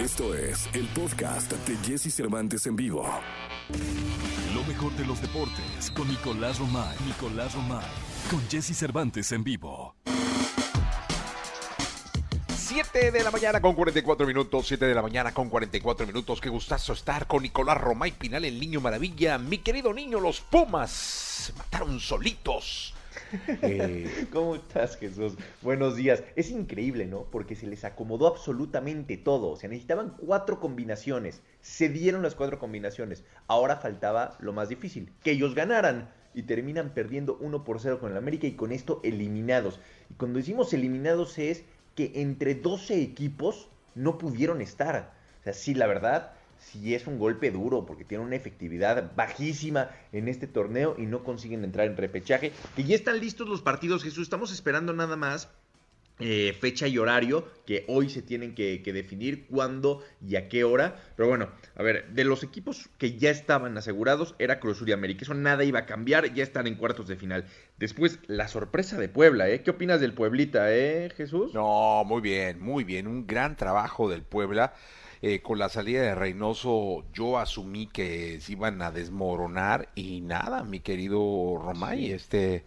Esto es el podcast de Jesse Cervantes en vivo. Lo mejor de los deportes con Nicolás Romay. Nicolás Romay. Con Jesse Cervantes en vivo. 7 de la mañana con 44 minutos, 7 de la mañana con 44 minutos. Qué gustazo estar con Nicolás Romay Pinal, el niño maravilla. Mi querido niño, los Pumas se mataron solitos. Eh, ¿Cómo estás, Jesús? Buenos días. Es increíble, ¿no? Porque se les acomodó absolutamente todo. O sea, necesitaban cuatro combinaciones. Se dieron las cuatro combinaciones. Ahora faltaba lo más difícil, que ellos ganaran. Y terminan perdiendo 1 por 0 con el América y con esto eliminados. Y cuando decimos eliminados es que entre 12 equipos no pudieron estar. O sea, sí, la verdad, si es un golpe duro porque tiene una efectividad bajísima en este torneo y no consiguen entrar en repechaje. Que ya están listos los partidos, Jesús. Estamos esperando nada más eh, fecha y horario que hoy se tienen que, definir cuándo y a qué hora. Pero bueno, a ver, de los equipos que ya estaban asegurados era Cruz y América. Eso nada iba a cambiar, ya están en cuartos de final. Después, la sorpresa de Puebla, ¿eh? ¿Qué opinas del Pueblita, eh, Jesús? No, muy bien, muy bien. Un gran trabajo del Puebla. Eh, con la salida de Reynoso yo asumí que se iban a desmoronar y nada, mi querido Romay, este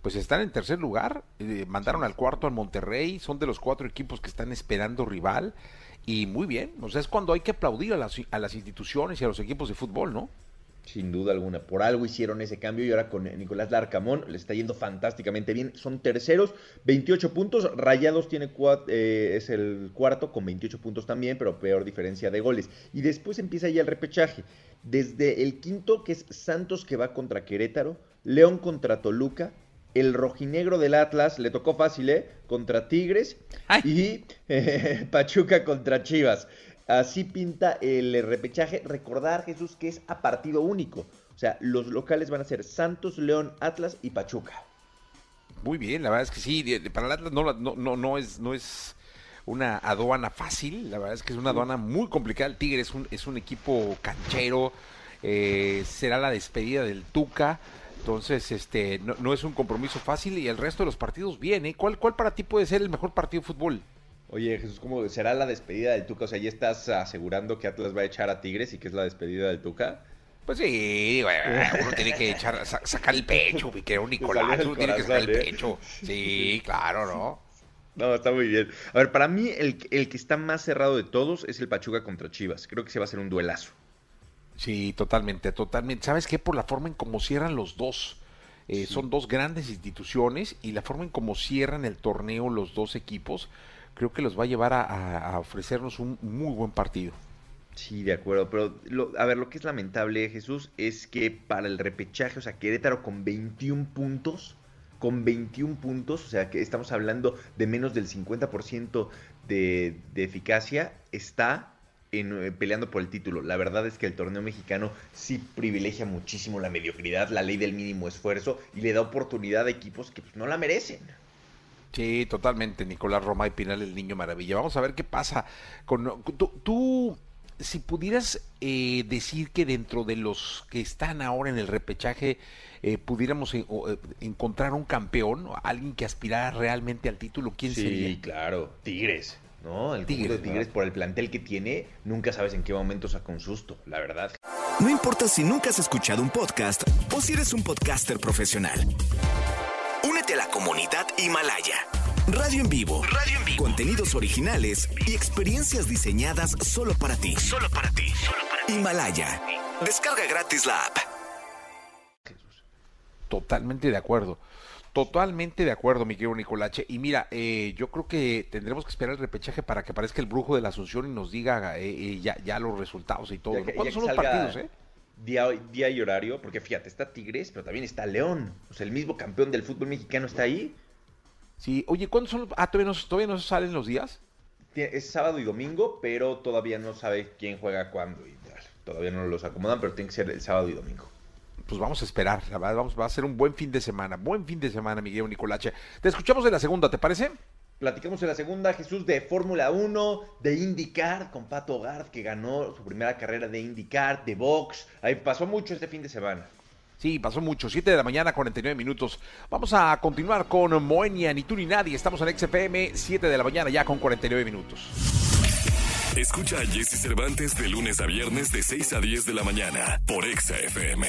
pues están en tercer lugar, eh, mandaron al cuarto al Monterrey, son de los cuatro equipos que están esperando rival y muy bien, o sea, es cuando hay que aplaudir a las, a las instituciones y a los equipos de fútbol, ¿no? Sin duda alguna. Por algo hicieron ese cambio y ahora con Nicolás Larcamón le está yendo fantásticamente bien. Son terceros, 28 puntos. Rayados tiene eh, es el cuarto con 28 puntos también, pero peor diferencia de goles. Y después empieza ya el repechaje. Desde el quinto, que es Santos que va contra Querétaro, León contra Toluca, el rojinegro del Atlas, le tocó fácil, ¿eh? Contra Tigres y Pachuca contra Chivas. Así pinta el repechaje. Recordar, Jesús, que es a partido único. O sea, los locales van a ser Santos, León, Atlas y Pachuca. Muy bien, la verdad es que sí. Para el Atlas no, no, no, es, no es una aduana fácil. La verdad es que es una aduana muy complicada. El Tigre es un, es un equipo canchero. Eh, será la despedida del Tuca. Entonces, este, no, no, es un compromiso fácil y el resto de los partidos viene. ¿Cuál, ¿Cuál para ti puede ser el mejor partido de fútbol? Oye, Jesús, ¿cómo será la despedida del Tuca? O sea, ¿ya estás asegurando que Atlas va a echar a Tigres y que es la despedida del Tuca? Pues sí, uno tiene que echar, sacar el pecho, que un Nicolás, uno tiene que sacar el ¿eh? pecho. Sí, claro, ¿no? No, está muy bien. A ver, para mí el, el que está más cerrado de todos es el Pachuca contra Chivas. Creo que se va a hacer un duelazo. Sí, totalmente, totalmente. ¿Sabes qué? Por la forma en cómo cierran los dos. Eh, son dos grandes instituciones y la forma en cómo cierran el torneo los dos equipos creo que los va a llevar a, ofrecernos un muy buen partido. Sí, de acuerdo, pero a ver, lo que es lamentable, Jesús, es que para el repechaje, o sea, Querétaro con 21 puntos, con 21 puntos, o sea, que estamos hablando de menos del 50% de, de eficacia, está en, eh, peleando por el título. La verdad es que el torneo mexicano sí privilegia muchísimo la mediocridad, la ley del mínimo esfuerzo y le da oportunidad a equipos que pues, no la merecen. Sí, totalmente, Nicolás Roma y Pinal, el niño maravilla. Vamos a ver qué pasa con tú. si pudieras eh, decir que dentro de los que están ahora en el repechaje eh, pudiéramos eh, encontrar un campeón, alguien que aspirara realmente al título, ¿quién sería? Sí, claro, Tigres. ¿no? El Tigres, de Tigres por el plantel que tiene, nunca sabes en qué momento saca un susto, la verdad. No importa si nunca has escuchado un podcast o si eres un podcaster profesional de la comunidad Himalaya. Radio en vivo. Radio en vivo. Contenidos originales y experiencias diseñadas solo para ti. Solo para ti. Himalaya. Descarga gratis la app. Totalmente de acuerdo. Totalmente de acuerdo, mi querido Nicolache. Y mira, eh, yo creo que tendremos que esperar el repechaje para que aparezca el brujo de la Asunción y nos diga eh, eh, ya, ya, los resultados y todo. ¿Cuándo son los partidos, eh? Día, y horario, porque fíjate, está Tigres, pero también está León. O sea, el mismo campeón del fútbol mexicano está ahí. Sí, oye, ¿cuándo son? Ah, ¿todavía no, todavía no salen los días? Es sábado y domingo, pero todavía no sabe quién juega cuándo y tal. Todavía no los acomodan, pero tiene que ser el sábado y domingo. Pues vamos a esperar, la verdad, vamos, va a ser un buen fin de semana, buen fin de semana, Miguel Nicolache. Te escuchamos en la segunda, ¿te parece? Platicamos en la segunda, Jesús, de Fórmula 1, de IndyCar, con Pato Gard, que ganó su primera carrera de IndyCar, de box. Ahí pasó mucho este fin de semana. Sí, pasó mucho. 7 de la mañana, 49 minutos. Vamos a continuar con Moenia, ni tú ni nadie. Estamos en XFM, 7 de la mañana ya con 49 minutos. Escucha a Jesse Cervantes de lunes a viernes de 6 a 10 de la mañana por Exa FM.